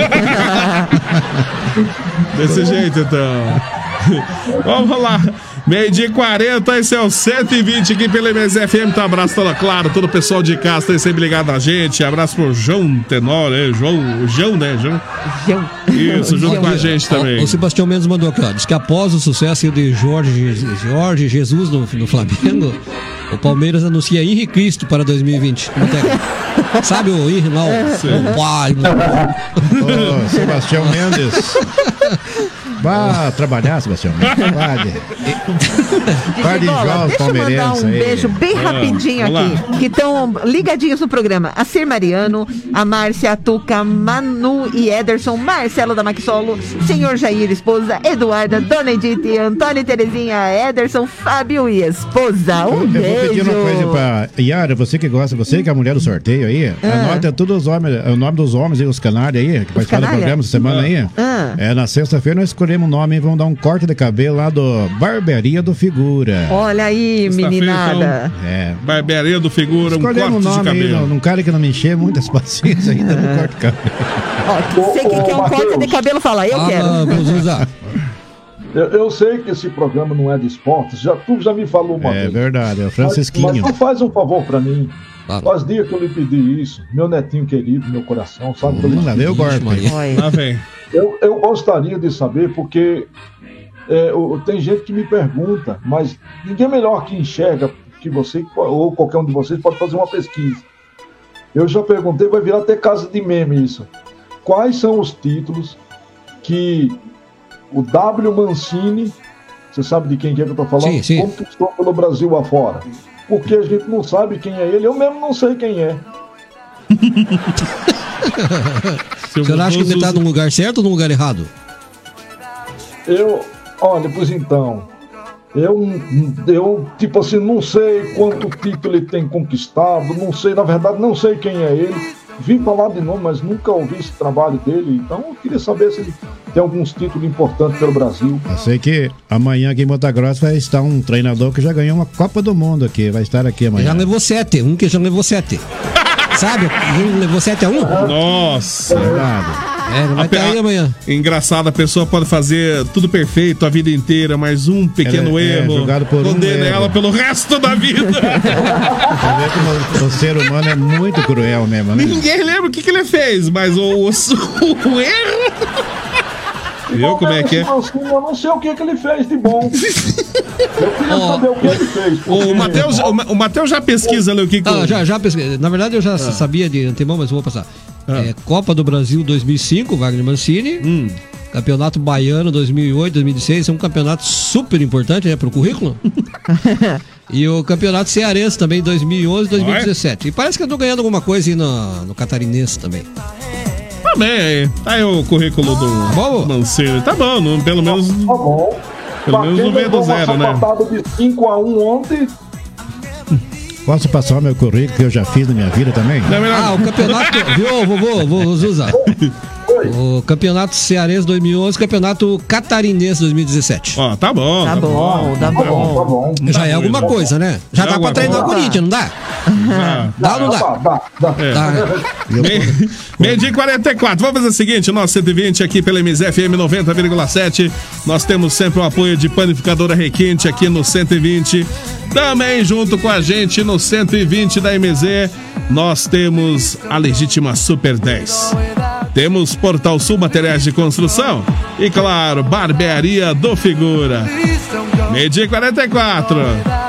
Desse jeito, então. (laughs) Vamos lá. Meio dia e 40, esse é o 120 aqui pela MSFM. Tá, abraço, toda claro, todo o pessoal de casa tá aí sempre ligado na gente. Abraço pro João Tenor, né? João, o João, né? João. Isso, junto com a gente também. O Sebastião Mendes mandou aqui, ó. Diz que após o sucesso de Jorge, Jorge Jesus no, no Flamengo, o Palmeiras anuncia Henri Cristo para 2020. Como técnico. (laughs) Sabe o Henri lá? O, o pai. Ô, Sebastião Mendes. (laughs) Vá trabalhar, Sebastião (laughs) de, jovens deixa eu mandar palmeirenses um beijo bem Ah, rapidinho aqui, que estão ligadinhos no programa. A Cir Mariano, a Márcia, a Tuca, Manu e Ederson, Marcelo da Maxolo, Senhor Jair, esposa, Eduarda, Dona Edith, Antônio e Terezinha, Ederson, Fábio e esposa. Um Eu vou beijo. pedir uma coisa pra Yara, você que gosta, você que é a mulher do sorteio aí, Ah. anota todos os homens, o nome dos homens e os canários aí, que participaram do programa essa semana aí. Ah. É, na sexta-feira nós escolhemos um nome e vamos dar um corte de cabelo lá do Barbearia do Figura. Olha aí, meninada. É. Barbearia do Figura, um corte Escolhemos um de nome aí, cabelo. num num cara que não me encher muitas (laughs) paciências ainda no corte de cabelo. Ó, você que quer um corte de cabelo, fala, eu quero. (laughs) Eu, eu sei que esse programa não é de esportes, já, tu já me falou uma É vez. verdade, é o Mas, Francisquinho. mas tu faz um favor pra mim. Faz dias que eu lhe pedi isso, meu netinho querido, meu coração, sabe? que eu lhe Hum, lá vem o golpe. isso. Lá vem. Eu, eu gostaria de saber, porque é, tem gente que me pergunta, mas ninguém melhor que enxerga que você, ou qualquer um de vocês, pode fazer uma pesquisa. Eu já perguntei, vai virar até casa de meme isso. Quais são os títulos que o W Mancini, você sabe de quem que é que eu tô falando? Sim, sim. Conquistou pelo Brasil afora. Porque a gente não sabe quem é ele, eu mesmo não sei quem é. (laughs) (laughs) O senhor acha que ele tá num lugar certo ou num lugar errado? Eu, olha, pois então, eu, eu, tipo assim, não sei quanto título ele tem conquistado, não sei, na verdade, não sei quem é ele. Vi falar de nome, mas nunca ouvi esse trabalho dele, então eu queria saber se ele tem alguns títulos importantes pelo Brasil. Eu sei que amanhã aqui em Monta Grossa vai estar um treinador que já ganhou uma Copa do Mundo aqui, vai estar aqui Já amanhã. levou sete, um que já levou sete. (laughs) Sabe? Um levou 7 a 1 Nossa. É, não vai estar aí amanhã. Engraçado, a pessoa pode fazer tudo perfeito a vida inteira, mas um pequeno Ela é- é, erro julgado por um condena erro. ela pelo resto da vida. Como (laughs) o ser humano é muito cruel mesmo, né? Ninguém lembra o que, que ele fez, mas o, o, o erro. Viu como é que é? Eu não sei o que, que ele fez de bom. (laughs) Eu queria saber o que ele fez. O Matheus, o o Matheus já pesquisa ali o que, que Ah, o- já, já pesquisei. Na verdade, eu já sabia de antemão, mas vou passar. É, Copa do Brasil 2005, Wagner Mancini. Campeonato Baiano 2008, 2016. É um campeonato super importante, né, pro currículo. (laughs) e o Campeonato Cearense também, 2011, 2017. E parece que eu tô ganhando alguma coisa aí no, no Catarinense também. Tá bem, tá aí o currículo do Mancini. Tá bom, não- pelo menos. Tá bom. Pelo menos não veio do zero, né? de 5x1 ontem. Posso passar o meu currículo que eu já fiz na minha vida também? Ah, o campeonato. viu, vovô, vou O campeonato Cearense 2011, campeonato Catarinense 2017. Ó, tá bom. Tá bom, tá bom. Já é alguma coisa, né? Já dá pra treinar o Corinthians, não dá? Dá ou não dá? Dá, dá. É. Dá, né? (laughs) Meio- Meio dia e 44. Vamos fazer o seguinte: nosso 120 aqui pela MZFM 90,7. Nós temos sempre o apoio de Panificadora Requinte aqui no 120. Também junto com a gente no 120 da MZ, nós temos a legítima Super 10. Temos Portal Sul Materiais de Construção e, claro, Barbearia do Figura. E 44.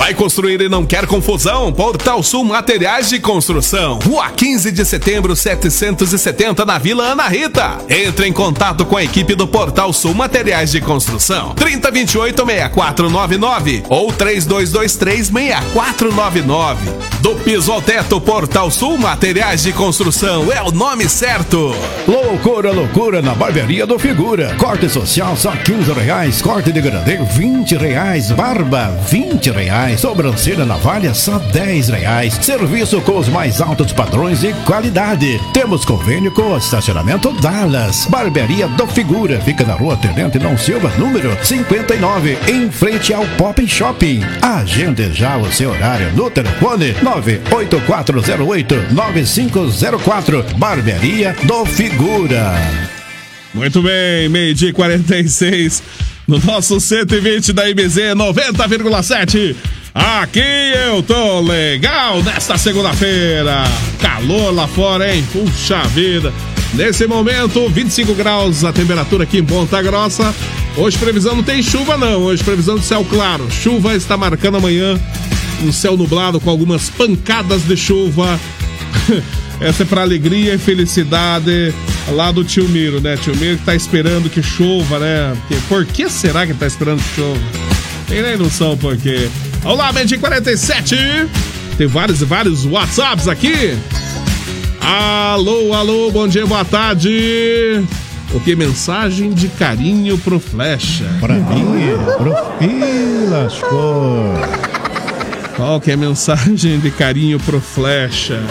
Vai construir e não quer confusão? Portal Sul Materiais de Construção. Rua 15 de setembro, 770, na Vila Ana Rita. Entre em contato com a equipe do Portal Sul Materiais de Construção. 3028-6499 ou 3223-6499. Do piso ao teto, Portal Sul Materiais de Construção é o nome certo. Loucura, loucura na barbearia do Figura. Corte social só 15 reais. Corte de grande 20 reais. Barba 20 reais. Sobrancelha navalha só 10 reais. Serviço com os mais altos padrões e qualidade. Temos convênio com o estacionamento Dallas. Barbearia do Figura. Fica na rua Tenente Não Silva, número 59, em frente ao Pop Shopping. Agende já o seu horário no telefone 98408-9504. Barbearia do Figura. Muito bem, meio-dia e 46 no nosso 120 da IBZ 90,7. Aqui eu tô legal nesta segunda-feira. Calor lá fora, hein? Puxa vida. Nesse momento, 25 graus a temperatura aqui em Ponta Grossa. Hoje previsão não tem chuva não, hoje previsão de céu claro. Chuva está marcando amanhã um céu nublado com algumas pancadas de chuva. (laughs) Essa é para alegria e felicidade lá do tio Miro, né? Tio Miro que tá esperando que chova, né? Por que será que tá esperando que chova? Tem nem noção por quê. Olá, Mente 47. Tem vários e vários WhatsApps aqui. Alô, alô, bom dia, boa tarde. O que? Mensagem de carinho pro Flecha. Pra mim? Pro... Lascou. Qual que é a mensagem de carinho pro Flecha?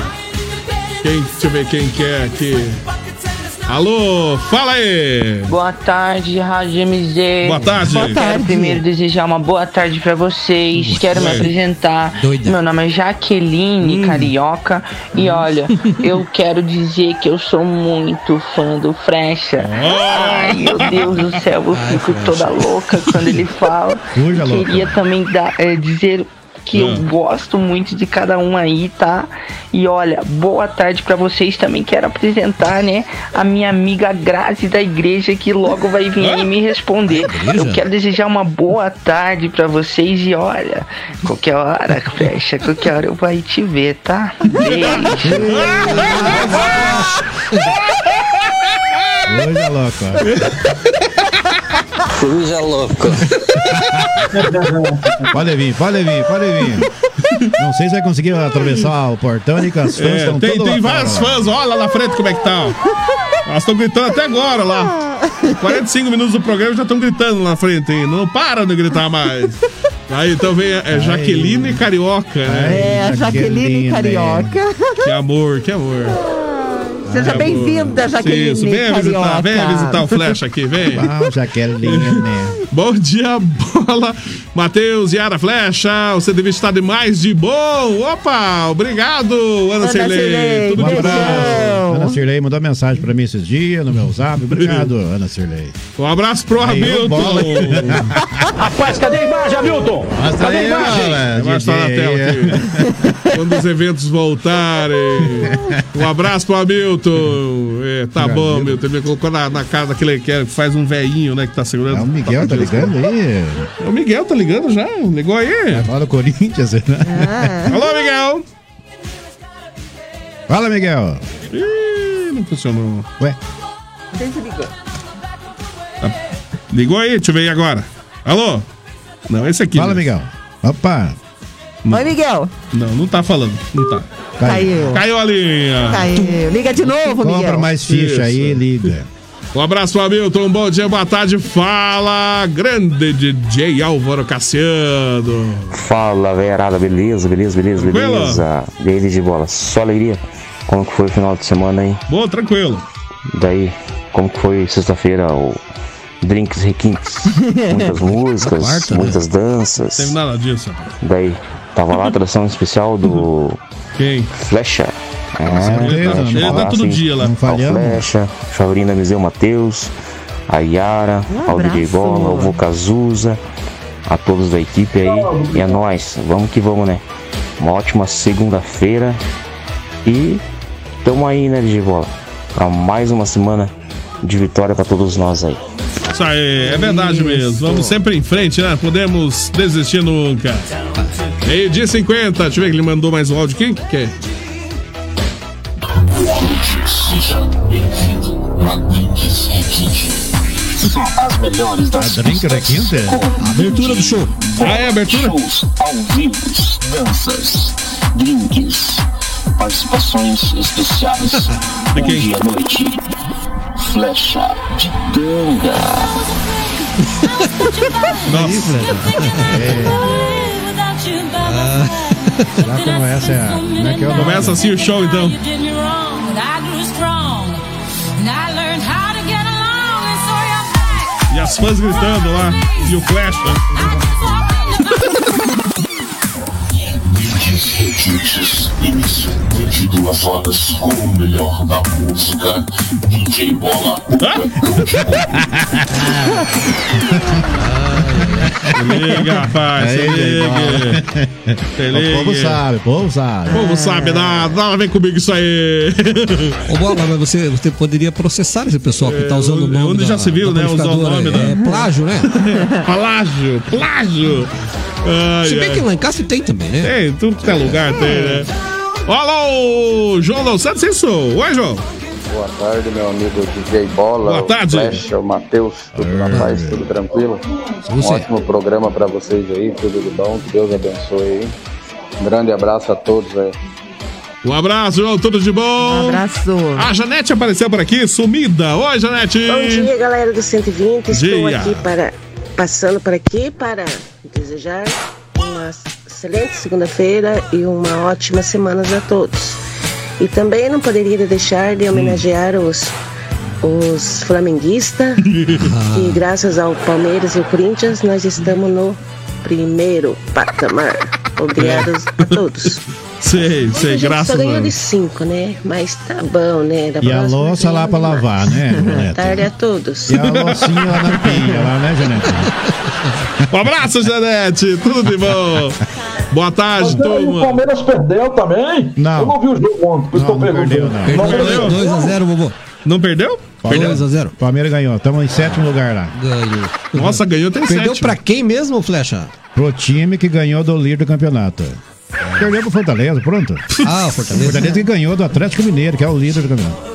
Quem, deixa eu ver quem que é aqui. Alô, fala aí! Boa tarde, Rádio MZ. Boa tarde. Boa Quero tarde. primeiro desejar uma boa tarde pra vocês. Quero me apresentar. Doida. Meu nome é Jaqueline Carioca. E olha, (laughs) eu quero dizer que eu sou muito fã do Frecha. Ai, meu Deus do céu, eu fico toda louca quando ele fala. Louca. Queria também dar, eh, dizer que eu Ah. gosto muito de cada um aí, tá? E olha, boa tarde pra vocês também. Quero apresentar, né, a minha amiga Grazi da igreja que logo vai vir aí me responder. Eu quero desejar uma boa tarde pra vocês e olha, qualquer hora, fecha, qualquer hora eu vou aí te ver, tá? Beijo. (laughs) É louco. Coruja (laughs) louco. Pode vir, pode vir, pode vir. Não sei se vai conseguir atravessar o portão e que as fãs É, estão tem tem fora, fãs, olha lá na frente como é que tá. ó. Elas estão gritando até agora lá. 45 minutos do programa já estão gritando lá na frente. hein? Não param de gritar mais. Aí então vem a- é Jaqueline Carioca, né? É, a Jaqueline Carioca. Que amor, que amor. Seja Que bem-vinda. Jaqueline Isso, venha visitar, venha visitar o Flash aqui, vem. (laughs) Vamos, Jaqueline, né? Bom dia, bola. Matheus, Yara Flecha, o CDV está demais de bom. Opa, obrigado, Ana, Ana Cirlei. Tudo um de abraço. bom. Ana Cirlei mandou mensagem pra mim esses dias no meu zap. Obrigado, (laughs) Ana Cirlei. Um abraço pro Aí, Hamilton. (laughs) Rapaz, cadê a imagem, Hamilton? Mostra Cadê a imagem? Vai estar na tela aqui. Quando os eventos voltarem. Um abraço pro Hamilton. É, tá bom, Hamilton. Ele me colocou na, na cara daquele que é- faz um velhinho, né, que tá segurando. É o Miguel, tá ligando aí? O Miguel tá ligando já. Ligou aí? Fala do Corinthians, né? Alô, Miguel. Fala, Miguel. Ih, não funcionou. Ué? Desligou. Ligou aí? Deixa eu ver aí agora. Alô? Não, esse aqui. Fala, né? Miguel. Opa. Oi, Miguel. Não, não tá falando. Não tá. Caiu. Caiu a linha. Caiu. Liga de novo, Miguel. Compra mais ficha aí, liga. Um abraço Hamilton, um bom dia, boa tarde. Fala, grande DJ Álvaro Cassiano. Fala, velharada, beleza, beleza, beleza, Tranquilo? beleza. David de bola, só alegria. Como que foi o final de semana aí? Boa, tranquilo. Daí, como que foi sexta-feira o Drinks Requintes? (laughs) Muitas músicas, Quarta, né? muitas danças. Não teve nada disso. Daí, Tava lá a (laughs) atração especial do Quem? Flecha. É, certeza, deixa eu ele falar tá todo dia lá. Flecha, Chaurina Miseu Matheus, a Yara, Um ao DJ. Bola, ao Vocazuza, a todos da equipe aí. E é nóis, vamos que vamos, né? Uma ótima segunda-feira e tamo aí, né, DJ Bola? Pra mais uma semana de vitória pra todos nós aí. Isso aí, é verdade mesmo. Vamos sempre em frente, né? Podemos desistir nunca. Meio dia 50. Deixa eu ver que ele mandou mais um áudio aqui. Que? Seja bem-vindo a Drinks Requinte. As melhores das A Drink Requinte? Abertura do show. Ah, é abertura? Shows ao vivo, danças, drinks, participações especiais. (laughs) De Bom quem? dia à noite. Flecha de ganga. Já começa a. Como é que é? Começa assim o show então. E as fãs gritando lá. E o Flash. Drinks Requintes. Início de duas horas com o melhor da música. DJ Bola. (laughs) Liga, rapaz. Se liga. Se O povo liga. sabe, o povo sabe. O povo sabe nada. Vem comigo isso aí. Ô, Bola, mas você, você poderia processar esse pessoal que tá usando o nome. Onde já da- se viu, né, usar o nome da- É plágio, né? (laughs) Plágio, plágio. Ai, Se bem ai. que lá em casa tem também, né? Tem, tudo que é lugar tem, né? Alô, João Los Santos, isso? Oi, João. Boa tarde, meu amigo DJ Bola. Boa tarde. O Flash, o Matheus, tudo na paz, tudo tranquilo. Um ótimo programa pra vocês aí, tudo de bom, que Deus abençoe aí. Um grande abraço a todos aí. Um abraço, João, tudo de bom? Um abraço. A Janete apareceu por aqui, sumida. Oi, Janete. Bom dia, galera do 120. Estou Dia. aqui para passando por aqui para desejar uma excelente segunda-feira e uma ótima semana a todos. E também não poderia deixar de homenagear os os flamenguistas, (laughs) que graças ao Palmeiras e o Corinthians nós estamos no primeiro patamar. Obrigados a todos. (laughs) Sei, sei, graças só a ganhou de Deus. cinco, né? Mas tá bom, né? Da E a louça lá pra ganhamos lavar, mais. né, (laughs) Boa Janete? tarde a todos. E a loucinha lá na pia, lá, né, Janete? (laughs) Um abraço, Janete. Tudo de bom. Boa tarde, Mas aí, o turma. Palmeiras perdeu também? Não. Eu não vi o jogo ontem, por isso que eu Não, não perdeu, não. Perdeu 2x0, Bobô. Não perdeu? Perdeu. 2x0. Palmeiras ganhou, estamos em sétimo lugar lá. Ganhou. Nossa, ganhou tem Perdeu sete. pra quem mesmo, Flecha? Pro time que ganhou do líder do campeonato. Perdeu pro Fortaleza, pronto. Ah, o Fortaleza. Fortaleza que ganhou do Atlético Mineiro, que é o líder do campeonato.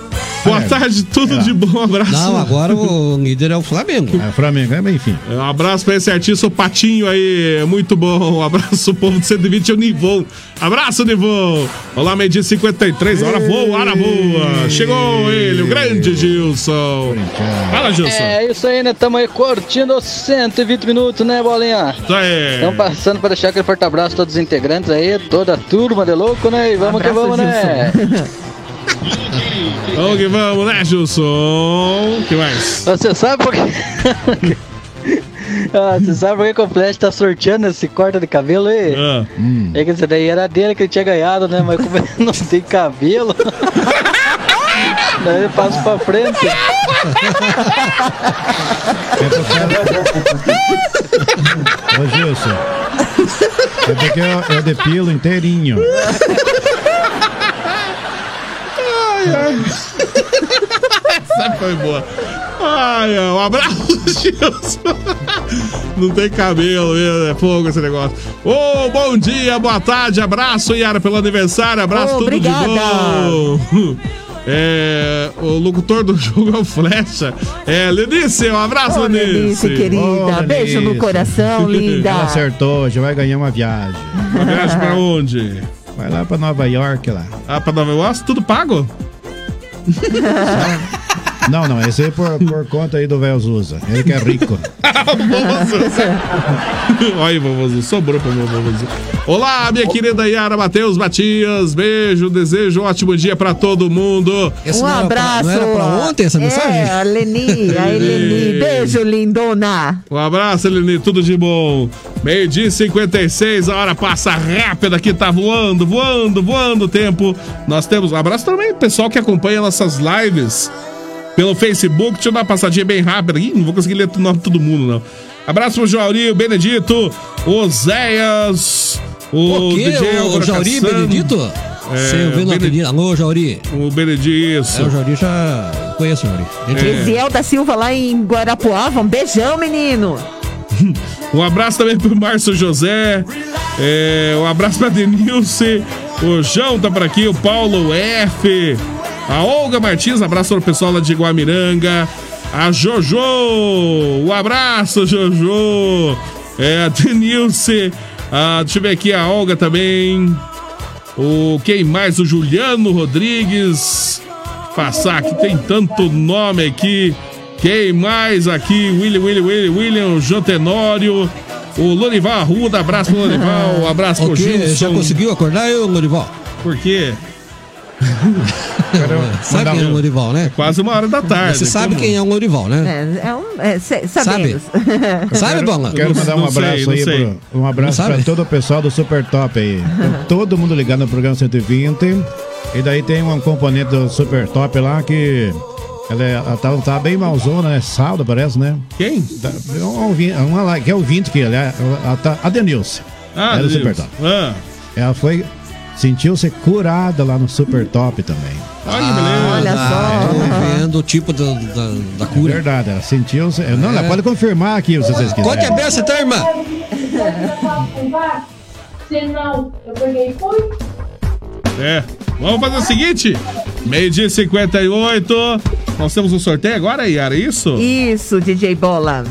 Boa É. tarde, tudo de bom. Um abraço. Não, agora o líder é o Flamengo. É o Flamengo, é, enfim. Um abraço pra esse artista, o Patinho aí, muito bom. Um abraço, povo de 120, é o Nivon. Abraço, Nivon. Olá, meio dia 53, hora boa, hora boa. Chegou ele, o grande Gilson. Fala, Gilson. É isso aí, né? Tamo aí curtindo os 120 minutos, né, bolinha? Isso aí. Estamos passando para deixar aquele forte abraço a todos os integrantes aí, toda a turma de louco, né? E vamos que Abraço, vamos, né? (laughs) Vamos que vamos, né, Gilson? que mais? Você sabe por quê? (laughs) Ah, você sabe por que o Flash tá sorteando esse corte de cabelo aí? Ah. É que esse daí era dele que ele tinha ganhado, né? Mas como ele (laughs) não tem cabelo, (laughs) daí ele passa pra frente. Ô Gilson. É porque eu, eu depilo inteirinho. Ai, ai. Essa foi boa. Ai, ai, um abraço, (laughs) Gilson. Não tem cabelo, mesmo, é fogo esse negócio. Ô, bom dia, boa tarde, abraço, Yara, pelo aniversário, abraço, Ô, tudo obrigada. de bom. (laughs) É, o locutor do (laughs) jogo é o Flecha. É, Lenice, um abraço, Ô, Lenice, querida. Ô, Beijo no Lenice. coração, linda. Ela acertou, já vai ganhar uma viagem. Uma viagem pra onde? Vai lá pra Nova York lá. Ah, pra Nova York, tudo pago? (laughs) Tchau. Não, não, esse é por, por conta aí do velho Zuza. Ele que é rico. (laughs) Olha aí, vovozinho, sobrou pra meu vovozinho. Olá, minha querida Yara Matheus Matias. Beijo, desejo um ótimo dia pra todo mundo. um abraço. É, a Leni, a Eleni. Beijo, lindona. Um abraço, Eleni, tudo de bom. Meio-dia e 56, a hora passa rápida aqui, tá voando, voando, voando o tempo. Nós temos um abraço também, pessoal que acompanha nossas lives pelo Facebook. Deixa eu dar uma passadinha bem rápida aqui, não vou conseguir ler o nome de todo mundo, não. Abraço pro Jauri, o Benedito, o Zéias, o, O quê? DJ O Álvaro Jauri. Benedito? É, o no Benedito. apelido? Alô, Jauri. O Benedito. É, o Jauri já conheço o Jauri. Eziel da Silva lá em Guarapuava. Um beijão, menino. (laughs) Um abraço também pro Márcio José. É, um abraço pra Denilce. O João tá por aqui. O Paulo F. A Olga Martins. Abraço para o pessoal lá de Guamiranga. A Jojo. Um abraço, Jojo. É, a Denilce. Ah, deixa eu ver aqui a Olga também. O quem mais? O Juliano Rodrigues. Passar aqui, tem tanto nome aqui. Quem mais aqui? William, William, William, William, João Tenório. O Lorival Arruda, abraço pro Lorival, (laughs) abraço pro O quê? Gilson. Já conseguiu acordar, eu, Lorival? Por quê? (laughs) Sabe quem é o Lorival, né? Quase uma hora da tarde. Você sabe como? quem é o Lorival, né? É, é um, é, se- sabemos. Sabe, Quero- Bola? Quero mandar um sei, abraço aí, sei. pro, um abraço sabe? todo o pessoal do Super Top aí. Todo mundo ligado no programa 120. E daí tem um componente do Super Top lá que. Ela, é, ela tá, tá bem malzona, né? Salda, parece, né? Quem? Tá, um uma lá, que é ouvinte que ela, é- ela tá, a Denilce. Ah, é do Deus. Super Top. Ah, Ela foi. Sentiu-se curada lá no Super Top também. Olha que beleza. Olha só. Vendo o tipo da, da, da É cura. verdade, ela sentiu-se. Não, ela pode confirmar aqui se vocês quiserem. Conte a beça, tá, irmã? Senão, eu peguei fui. É. Vamos fazer o seguinte: meio-dia e 58. Nós temos um sorteio agora, Yara, é isso? Isso, DJ Bola.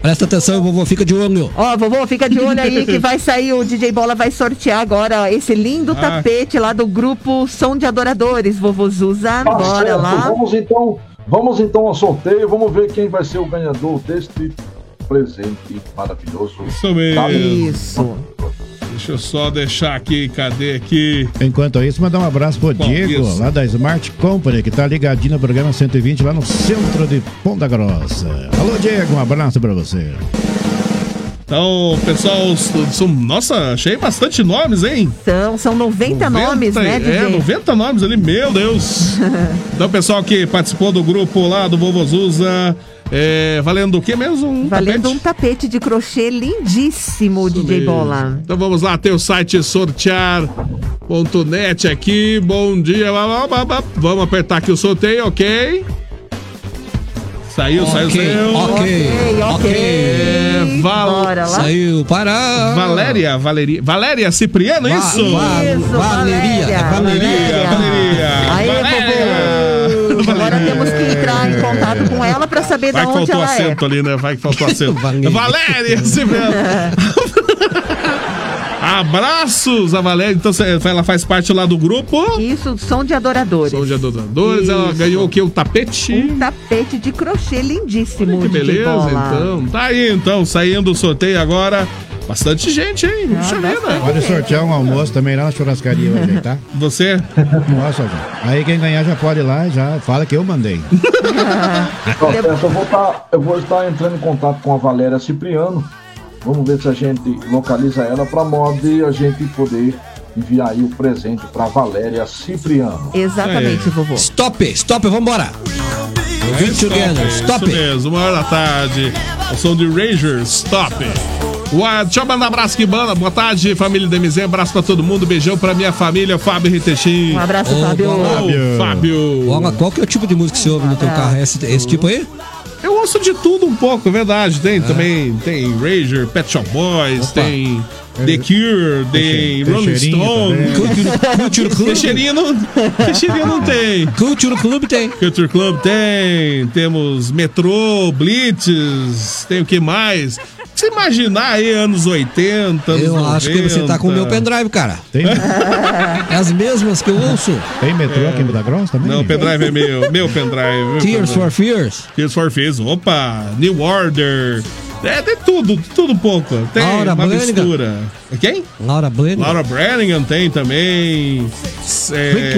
Presta atenção, vovô, fica de olho. Ó, vovô, fica de olho aí que vai sair, o DJ Bola vai sortear agora esse lindo Ah. tapete lá do grupo Som de Adoradores, vovô Zuza. Tá Bora certo, lá. Vamos então, vamos então ao sorteio. Vamos ver quem vai ser o ganhador deste presente maravilhoso. Isso mesmo. Tá? Isso. Deixa eu só deixar aqui, cadê aqui? Enquanto isso, mandar um abraço pro Bom, Diego, isso. lá da Smart Company, que tá ligadinho no programa 120, lá no centro de Ponta Grossa. Alô, Diego, um abraço pra você. Então, pessoal, são, nossa, achei bastante nomes, hein? São, são 90, nomes, né, DJ? É, 90 nomes ali, meu Deus. (laughs) então, pessoal que participou do grupo lá do Vovozuza, é, valendo o que mesmo? Um Valendo tapete? um tapete de crochê lindíssimo, DJ mesmo. Bola. Então vamos lá, tem o site sortear.net aqui. Bom dia. Vamos apertar aqui o sorteio, ok? Saiu, saiu, Ok, saiu. ok, ok. É, Val... Bora lá. Saiu para. Valéria, Valeria, Valéria Cipriano, é Va- isso? va- Isso, Valeria, é Valeria, Valeria. Aí, Valéria. vovô. Agora temos que entrar em contato com ela pra saber Vai de que onde faltou ela é. acento ali, né? Vai que faltou (laughs) acento. Valéria Cipriano. (laughs) Abraços a Valéria. Então ela faz parte lá do grupo. Isso, som de adoradores. Som de adoradores. Ela Isso. ganhou o que? O tapete? Um tapete de crochê lindíssimo, Que DJ beleza, Bola. então. Tá aí, então, saindo o sorteio agora. Bastante gente, hein? Puxa vida. Pode sortear um almoço também lá na churrascaria hoje, aí, tá? (laughs) Você? Nossa. Aí quem ganhar já pode ir lá e já fala que eu mandei. (laughs) Eu vou, tá- eu vou estar entrando em contato com a Valéria Cipriano. Vamos ver se a gente localiza ela para modo de a gente poder enviar aí o presente para Valéria Cipriano. Exatamente, vovô. Stop, stop, vambora. É Vim together, stop. Isso mesmo, uma hora da tarde. O som de Ranger, stop. Ua, deixa eu mandar um abraço aqui, banda. Boa tarde, família DMZ. Abraço pra todo mundo. Beijão pra minha família, Fábio Ritechin. Um abraço, Ô, Fábio. Fábio. Fábio. Bola, qual que é o tipo de música que você ouve no teu carro? É esse, esse tipo aí? Eu ouço de tudo um pouco, é verdade. Tem também, tem Ranger, Pet Shop Boys, Opa. tem The Cure, tem Rolling Stone. Culture, Club. Teixeirinho não, Teixeirinho não tem. Culture Club tem. Culture Club tem, temos Metrô, Blitz, tem o que mais? Se imaginar aí anos 80, anos Eu acho que você tá com o meu 90. pendrive, cara. Tem, É as mesmas que eu ouço. tem metrô aqui em Buda Grossa também? Não, o pendrive é meu, meu pendrive. meu Tears pendrive. for Fears. Tears for Fears. Opa, New Order. É, tem tudo, tudo um pouco. Tem Laura uma Branigan. mistura. Quem? Laura Blaney. Laura Branigan tem também. É,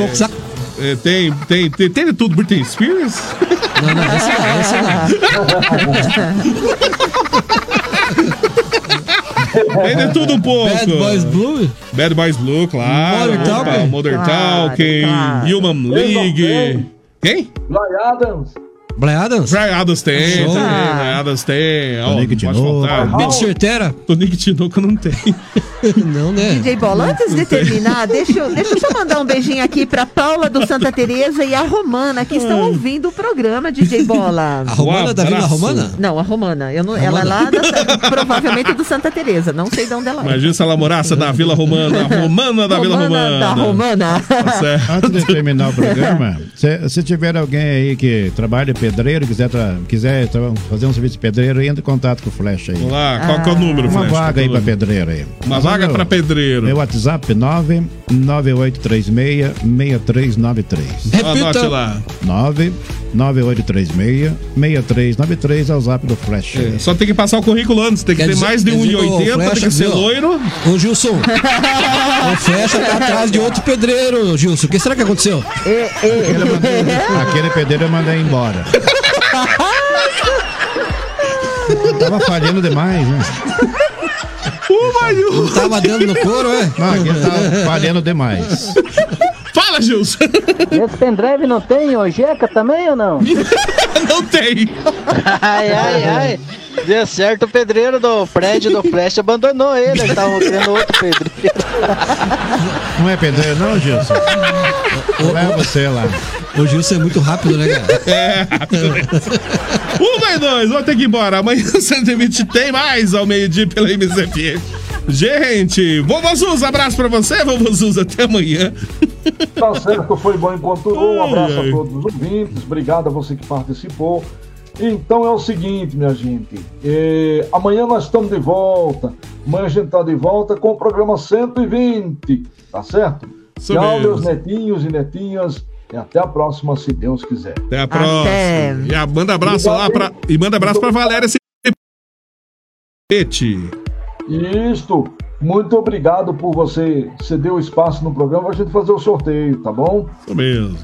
é, tem, tem, tem, tem de tudo. Britney Spears? Não, não, esse não, esse (laughs) Tem de tudo um pouco. Bad Boys Blue. Bad Boys Blue, claro. Modern Talking. Modern Claro, Talking. claro. Human League. Quem? Brian Adams. Brian Adams. Brian Adams tem, Show. tem. Brian Adams tem. Ó, Tonico Tinoco. faltar. Beat Certera. Tonico Tinoco não tem. (laughs) Não, né? DJ Bola, antes de terminar, deixa eu, deixa eu só mandar um beijinho aqui pra Paula do Santa Teresa e a Romana, que estão ouvindo o programa, DJ Bola. (laughs) A Romana da Vila. Romana? Não, a Romana. Eu não, ela é lá, da- provavelmente do Santa Teresa. Não sei de onde ela é. Imagina se ela morasse na Vila Romana. A Romana da Vila Romana. Da Romana. Tá certo. Antes de terminar o programa, (laughs) se, se tiver alguém aí que trabalha pedreiro, quiser, tra- quiser tra- fazer um serviço de pedreiro, entre em contato com o Flash aí. Vamos lá, qual que é o número, Uma Flash? vaga aí pra é pedreiro aí. Uma Mas vaga meu- pra pedreiro. Meu WhatsApp 99836-6393. Anote lá. 99836-6393 é o zap do Flash. É, só tem que passar o currículo antes. Tem que Quer ter dizer- mais de quer dizer, ô, 1,80, tem que ser viu? loiro. Ô, Gilson. o Flecha tá atrás de outro pedreiro, Gilson. O que será que aconteceu? Aquele pedreiro eu mandei embora. Tava falhando demais, né? Uma Não tava dando no couro, é? Não, aquele tava falhando demais. Fala, Gilson. Esse pendrive não tem o Jeca também ou não? (laughs) não tem. Ai, ai, ai. Deu certo, o pedreiro do prédio do Flash abandonou ele, ele tava querendo outro pedreiro. Não é pedreiro, não, Gilson? Leva você lá. O Gilson é muito rápido, né, cara? (laughs) É. Uma e dois, vou ter que ir embora. Amanhã (laughs) 120 tem mais ao meio-dia pela MZF. Gente, vovô Zuz, abraço pra você, vovô Zuz, até amanhã. Tá certo, foi bom enquanto durou. Um abraço ai. a todos os ouvintes. Obrigado a você que participou. Então é o seguinte, minha gente. eh, amanhã nós estamos de volta. Amanhã a gente está de volta com o programa 120. Tá certo? Isso Tchau, meus netinhos e netinhas. E até a próxima, se Deus quiser. Até a próxima. E a, manda abraço lá pra. E manda abraço pra Valéria Cepete. Isto. Muito obrigado por você ceder o espaço no programa pra gente fazer o sorteio, tá bom? Isso mesmo.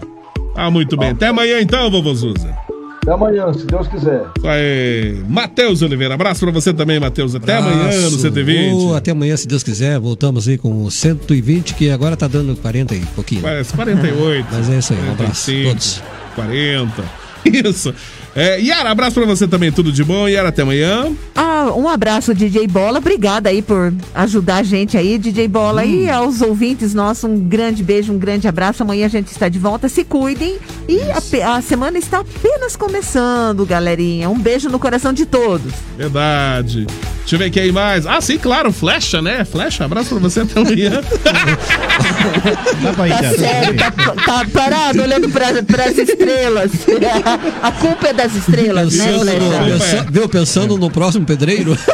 Ah, muito bem. Até amanhã então, vovô Zuza. Até amanhã, se Deus quiser. Isso aí. Matheus Oliveira, abraço pra você também, Matheus. Até amanhã no Abraço. 120. Ô, até amanhã, se Deus quiser. Voltamos aí com o 120, que agora tá dando 40 e pouquinho. Parece 48. Mas é isso aí, um abraço a 45, todos. 40. Isso. É, Yara, abraço pra você também, tudo de bom. Yara, até amanhã. Ah, um abraço, DJ Bola. Obrigada aí por ajudar a gente aí, DJ Bola. Hum. E aos ouvintes nossos, um grande beijo, um grande abraço. Amanhã a gente está de volta. Se cuidem. E a, a semana está apenas começando, galerinha. Um beijo no coração de todos. Verdade. Deixa eu ver quem mais. Ah, sim, claro, Flecha, né? Flecha, abraço pra você até amanhã. (laughs) Dá pra ir Tá até- sério, tá, tá parado olhando para as estrelas. (laughs) A culpa é das estrelas, né, Pensando, no, Flecha? pensa- viu, pensando no próximo pedreiro. (laughs)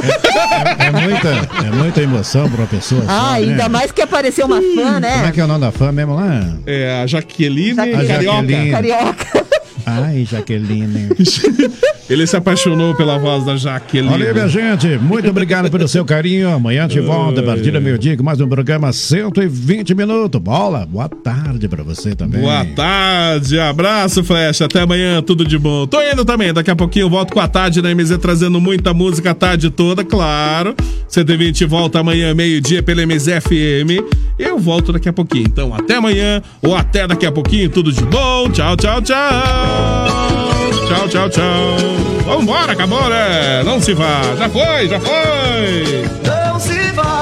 É muita, é muita emoção pra uma pessoa só, Ah, ainda né? mais que apareceu uma fã, né? Como é que é o nome da fã mesmo lá? É a Jaqueline, A Carioca. Jaqueline. Carioca. Ai, Jaqueline. (laughs) Ele se apaixonou pela voz da Jaqueline. Olha aí, minha gente, muito obrigado pelo seu carinho. Amanhã te volta a partir do meio-dia com mais um programa 120 minutos. Bola, boa tarde pra você também. Boa tarde, abraço, Flecha. Até amanhã, tudo de bom. Tô indo também, daqui a pouquinho eu volto com a tarde na MZ trazendo muita música a tarde toda, claro. 120 volta amanhã, meio-dia pela MZFM. Eu volto daqui a pouquinho. Então, até amanhã ou até daqui a pouquinho, tudo de bom. Tchau, tchau, tchau. Tchau, tchau, tchau. Vambora, acabou, né? Não se vá. Já foi, já foi. Não se vá,